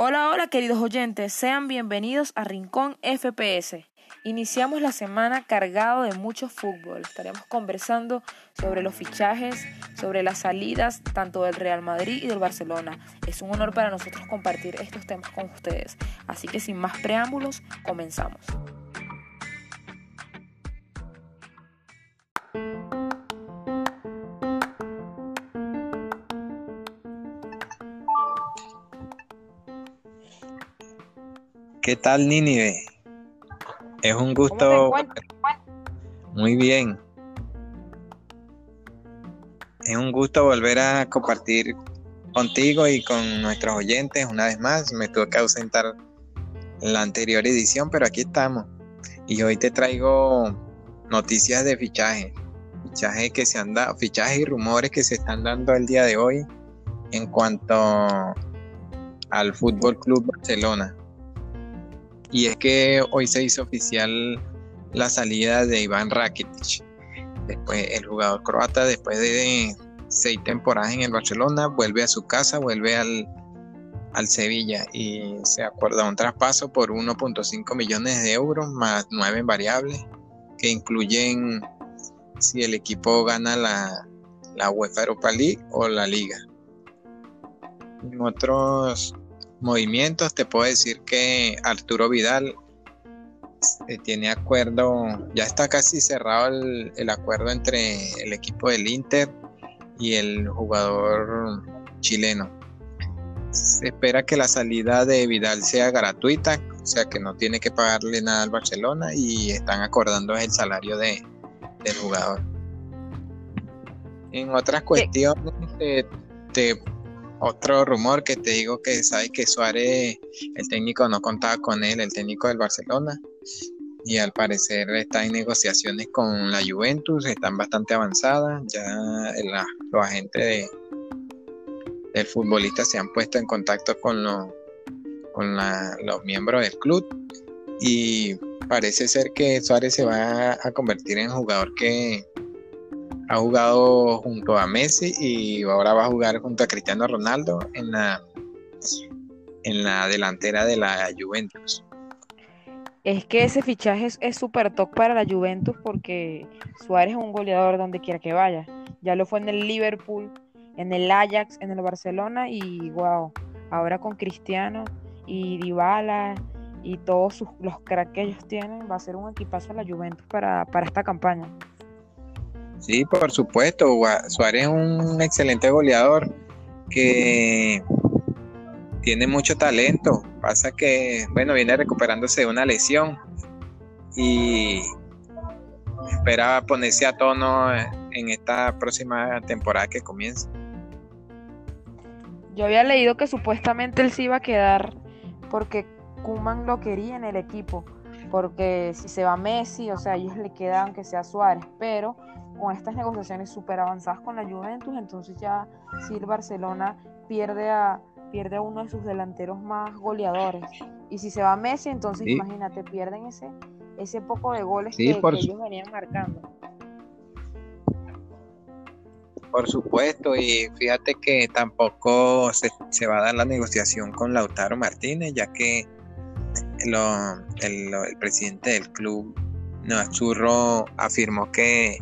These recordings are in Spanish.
Hola, hola queridos oyentes, sean bienvenidos a Rincón FPS. Iniciamos la semana cargado de mucho fútbol. Estaremos conversando sobre los fichajes, sobre las salidas tanto del Real Madrid y del Barcelona. Es un honor para nosotros compartir estos temas con ustedes. Así que sin más preámbulos, comenzamos. ¿Qué tal, Nínive? Es un gusto. Muy bien. Es un gusto volver a compartir contigo y con nuestros oyentes una vez más. Me tuve que ausentar la anterior edición, pero aquí estamos. Y hoy te traigo noticias de fichaje. Fichajes que se han dado, fichajes y rumores que se están dando el día de hoy en cuanto al Fútbol Club Barcelona. Y es que hoy se hizo oficial la salida de Iván Rakitic. Después, el jugador croata, después de seis temporadas en el Barcelona, vuelve a su casa, vuelve al, al Sevilla y se acuerda un traspaso por 1.5 millones de euros más nueve variables que incluyen si el equipo gana la, la UEFA Europa League o la Liga. En otros movimientos, te puedo decir que Arturo Vidal eh, tiene acuerdo, ya está casi cerrado el, acuerdo entre el equipo del Inter y el jugador chileno. Se espera que la salida de Vidal sea gratuita, o sea que no tiene que pagarle nada al Barcelona y están acordando el salario de, del jugador. En otras cuestiones, te otro rumor que te digo que sabes que Suárez, el técnico no contaba con él, el técnico del Barcelona, y al parecer está en negociaciones con la Juventus, están bastante avanzadas, ya los agentes de, del futbolista se han puesto en contacto con, con los miembros del club. Y parece ser que Suárez se va a convertir en jugador que ha jugado junto a Messi y ahora va a jugar junto a Cristiano Ronaldo en la, en la delantera de la Juventus. Es que ese fichaje es súper top para la Juventus porque Suárez es un goleador donde quiera que vaya. Ya lo fue en el Liverpool, en el Ajax, en el Barcelona y wow, ahora con Cristiano y Dybala y todos sus, los cracks que ellos tienen, va a ser un equipazo a la Juventus para, para esta campaña. Sí, por supuesto. Suárez es un excelente goleador que tiene mucho talento. Pasa que, bueno, viene recuperándose de una lesión y espera ponerse a tono en esta próxima temporada que comienza. Yo había leído que supuestamente él se iba a quedar porque Kuman lo quería en el equipo. Porque si se va Messi, o sea, ellos le queda aunque sea Suárez, pero con estas negociaciones súper avanzadas con la Juventus, entonces ya si el Barcelona pierde a, pierde a uno de sus delanteros más goleadores. Y si se va Messi, entonces imagínate, pierden ese, ese poco de goles que, ellos venían marcando. Por supuesto, y fíjate que tampoco se, se, va a dar la negociación con Lautaro Martínez, ya que lo, el, el, presidente del club, Noazurro, afirmó que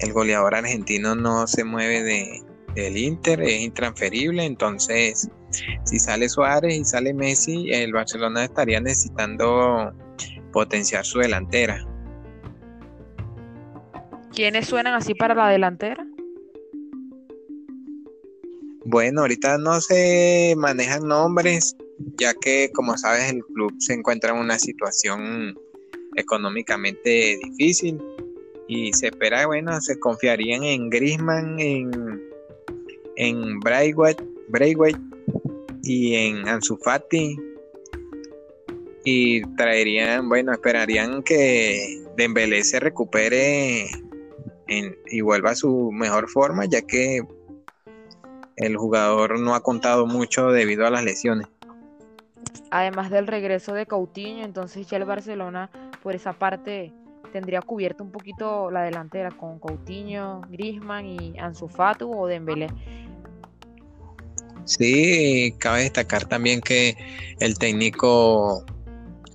el goleador argentino no se mueve de, del Inter, es intransferible, entonces si sale Suárez y sale Messi, el Barcelona estaría necesitando potenciar su delantera. ¿Quiénes suenan así para la delantera? Bueno, ahorita no se manejan nombres, ya que como sabes el club se encuentra en una situación económicamente difícil y se espera, bueno, se confiarían en Grisman, en, en Braithwaite, y en Ansu Fati y traerían, bueno, esperarían que Dembélé se recupere y vuelva a su mejor forma, ya que el jugador no ha contado mucho debido a las lesiones. Además del regreso de Coutinho, entonces ya el Barcelona por esa parte tendría cubierto un poquito la delantera con Coutinho, Griezmann y Ansu Fati o Dembélé. Sí, cabe destacar también que el técnico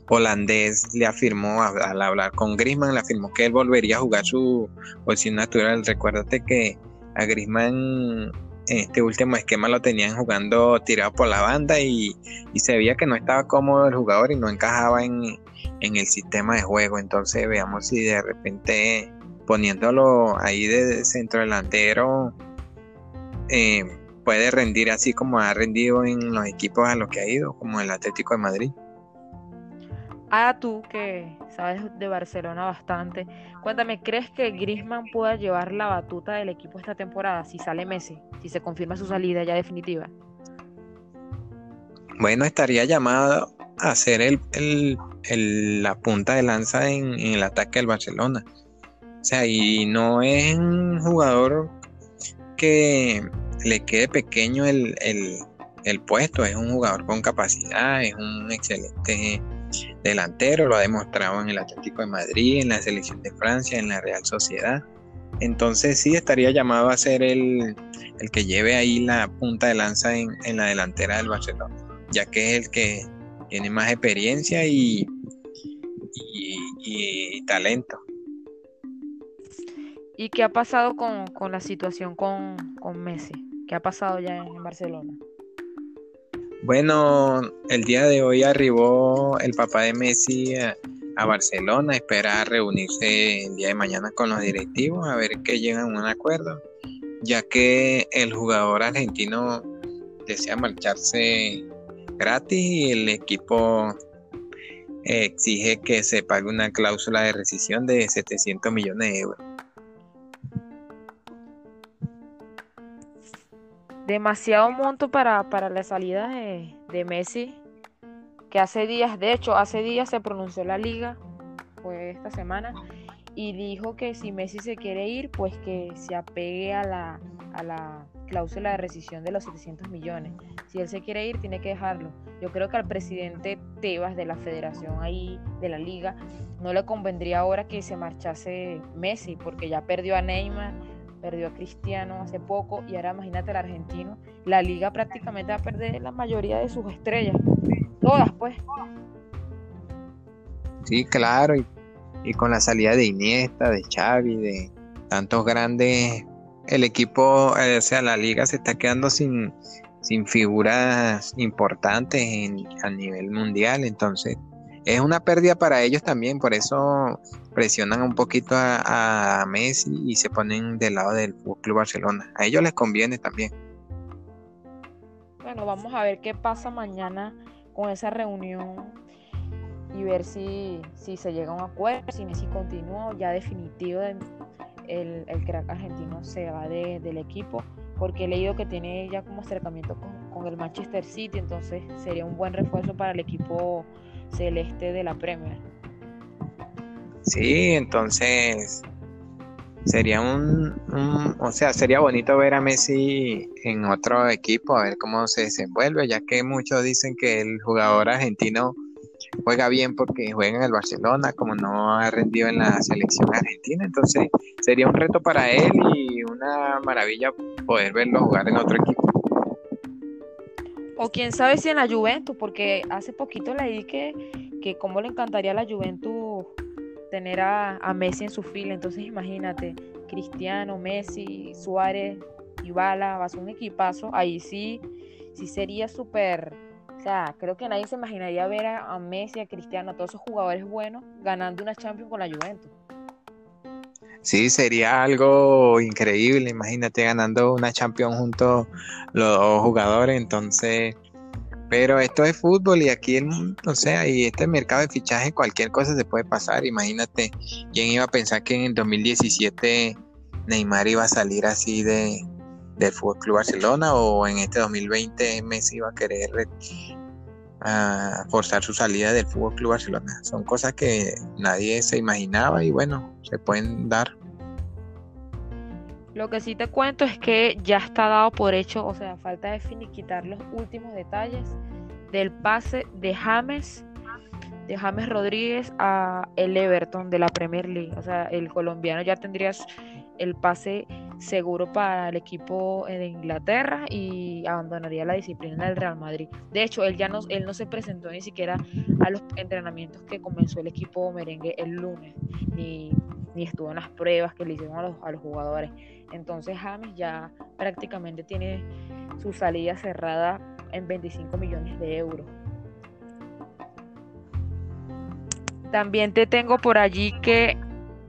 holandés le afirmó al hablar con Griezmann, le afirmó que él volvería a jugar su posición natural. Recuérdate que a Griezmann en este último esquema lo tenían jugando tirado por la banda y, se veía que no estaba cómodo el jugador y no encajaba en, el sistema de juego. Entonces veamos si de repente poniéndolo ahí de centro delantero eh, puede rendir así como ha rendido en los equipos a los que ha ido, como el Atlético de Madrid. Ah, tú que sabes de Barcelona bastante, cuéntame, ¿crees que Griezmann pueda llevar la batuta del equipo esta temporada si sale Messi, si se confirma su salida ya definitiva? Bueno, estaría llamado a ser el, la punta de lanza en, el ataque del Barcelona. O sea, y no es un jugador que le quede pequeño el, el puesto, es un jugador con capacidad, es un excelente delantero, lo ha demostrado en el Atlético de Madrid, en la selección de Francia, en la Real Sociedad. Entonces sí estaría llamado a ser el, que lleve ahí la punta de lanza en, la delantera del Barcelona, ya que es el que tiene más experiencia y, y, talento. ¿Y qué ha pasado con, la situación con, con Messi? ¿Qué ha pasado ya en Barcelona? Bueno, el día de hoy arribó el papá de Messi a, Barcelona, espera reunirse el día de mañana con los directivos a ver que llegan a un acuerdo, ya que el jugador argentino desea marcharse gratis y el equipo exige que se pague una cláusula de rescisión de 700 millones de euros. demasiado monto para, para la salida de, de, Messi, que hace días, de hecho, hace días se pronunció la liga, fue esta semana, y dijo que si Messi se quiere ir, pues que se apegue a la, a la cláusula de rescisión de los 700 millones. Si él se quiere ir, tiene que dejarlo. Yo creo que al presidente Tebas de la federación ahí, de la liga, no le convendría ahora que se marchase Messi, porque ya perdió a Neymar, perdió a Cristiano hace poco y ahora imagínate el argentino. La liga prácticamente va a perder la mayoría de sus estrellas. Todas, pues. Sí, claro. Y, y con la salida de Iniesta, de Xavi, de tantos grandes, el equipo, eh, o sea, la liga se está quedando sin, sin figuras importantes a nivel mundial. Entonces, es una pérdida para ellos también, por eso presionan un poquito a, Messi y se ponen del lado del Club Barcelona. A ellos les conviene también. Bueno, vamos a ver qué pasa mañana con esa reunión y ver si, si se llega a un acuerdo, si Messi continúa ya definitivo el, el crack argentino se va del equipo, porque he leído que tiene ya como acercamiento con, con el Manchester City, entonces sería un buen refuerzo para el equipo celeste de la Premier. Sí, entonces sería un, o sea, sería bonito ver a Messi en otro equipo, a ver cómo se desenvuelve, ya que muchos dicen que el jugador argentino juega bien porque juega en el Barcelona, como no ha rendido en la selección argentina, entonces sería un reto para él y una maravilla poder verlo jugar en otro equipo. O quién sabe si en la Juventus, porque hace poquito leí que, que cómo le encantaría a la Juventus tener a, Messi en su fila. Entonces imagínate, Cristiano, Messi, Suárez, Ibala, va a un equipazo. Ahí sí, sí sería súper... Creo que nadie se imaginaría ver a, a Messi, a Cristiano, a todos esos jugadores buenos ganando una Champions con la Juventus. Sí, sería algo increíble. Imagínate ganando una Champions junto los dos jugadores. Entonces, pero esto es fútbol y aquí, o sea, y este mercado de fichaje, cualquier cosa se puede pasar. Imagínate, ¿quién iba a pensar que en el 2017 Neymar iba a salir así de, del Fútbol Club Barcelona o en este 2020 Messi iba a querer forzar su salida del Fútbol Club Barcelona. Son cosas que nadie se imaginaba y bueno, se pueden dar. Lo que sí te cuento es que ya está dado por hecho, o sea, falta de finiquitar los últimos detalles del pase de James, de James Rodríguez a el Everton de la Premier League. O sea, el colombiano ya tendría el pase seguro para el equipo de Inglaterra y abandonaría la disciplina del Real Madrid. De hecho, él ya no, él no se presentó ni siquiera a los entrenamientos que comenzó el equipo merengue el lunes, ni, estuvo en las pruebas que le hicieron a los, a los jugadores. Entonces James ya prácticamente tiene su salida cerrada en 25 millones de euros. También te tengo por allí que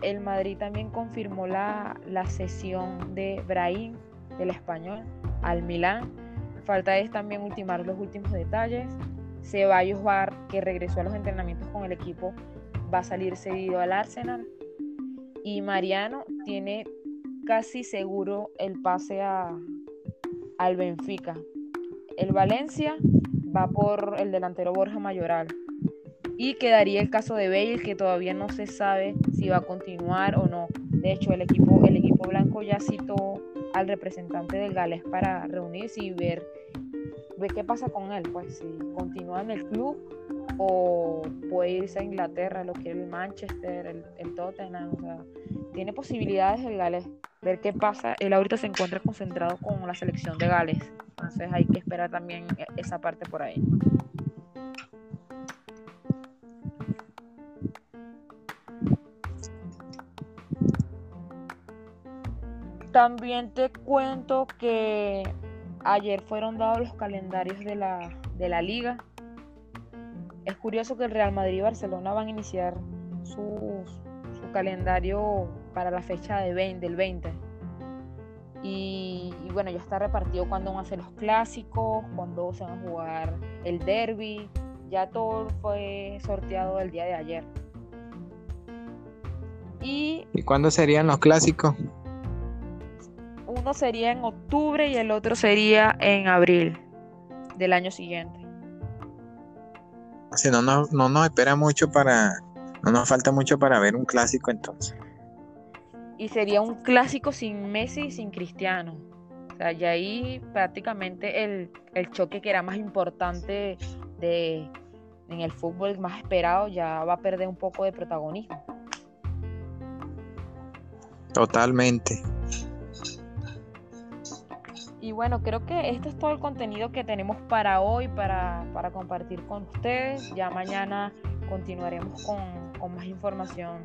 el Madrid también confirmó la, la cesión de Brahim, del español, al Milán. Falta es también ultimar los últimos detalles. Ceballos Bar, que regresó a los entrenamientos con el equipo, va a salir cedido al Arsenal. Y Mariano tiene casi seguro el pase a, al Benfica. El Valencia va por el delantero Borja Mayoral. Y quedaría el caso de Bale, que todavía no se sabe si va a continuar o no. De hecho, el equipo, el equipo blanco ya citó al representante del Gales para reunirse y ver, ver qué pasa con él. Pues si continúa en el club o puede irse a Inglaterra, lo que el Manchester, el, el Tottenham. O sea, tiene posibilidades el Gales. Ver qué pasa. Él ahorita se encuentra concentrado con la selección de Gales. Entonces hay que esperar también esa parte por ahí. También te cuento que ayer fueron dados los calendarios de la, de la liga. Es curioso que el Real Madrid y Barcelona van a iniciar su, su calendario para la fecha de 20, del 20. Y, bueno, ya está repartido cuándo van a ser los clásicos, cuándo se van a jugar el derby. Ya todo fue sorteado el día de ayer. ¿Y, ¿Y cuándo serían los clásicos? Uno sería en octubre y el otro sería en abril del año siguiente. Si no, no, no nos espera mucho para, no nos falta mucho para ver un clásico entonces. Y sería un clásico sin Messi y sin Cristiano. O sea, ya ahí prácticamente el, el choque que era más importante de, en el fútbol más esperado ya va a perder un poco de protagonismo. Totalmente. Y bueno, creo que este es todo el contenido que tenemos para hoy, para, compartir con ustedes. Ya mañana continuaremos con, más información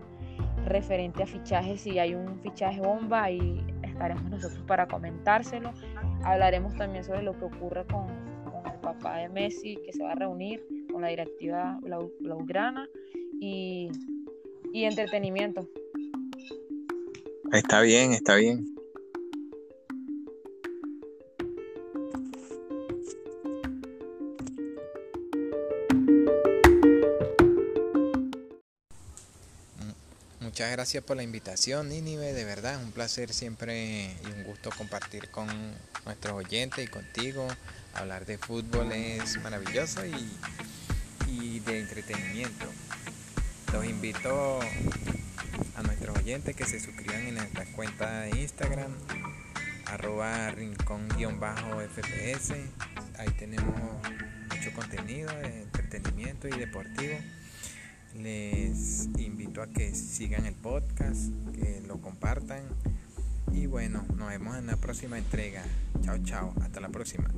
referente a fichajes. Si hay un fichaje bomba, ahí estaremos nosotros para comentárselo. Hablaremos también sobre lo que ocurre con, el papá de Messi, que se va a reunir con la directiva blaugrana y, y entretenimiento. Está bien, está bien. Muchas gracias por la invitación, Nínive. De verdad, es un placer siempre y un gusto compartir con nuestros oyentes y contigo. Hablar de fútbol es maravilloso y, de entretenimiento. Los invito a nuestros oyentes que se suscriban en nuestra cuenta de Instagram, arroba rincón-fps. Ahí tenemos mucho contenido de entretenimiento y deportivo. Les invito a que sigan el podcast, que lo compartan y bueno, nos vemos en la próxima entrega. Chao, chao, hasta la próxima.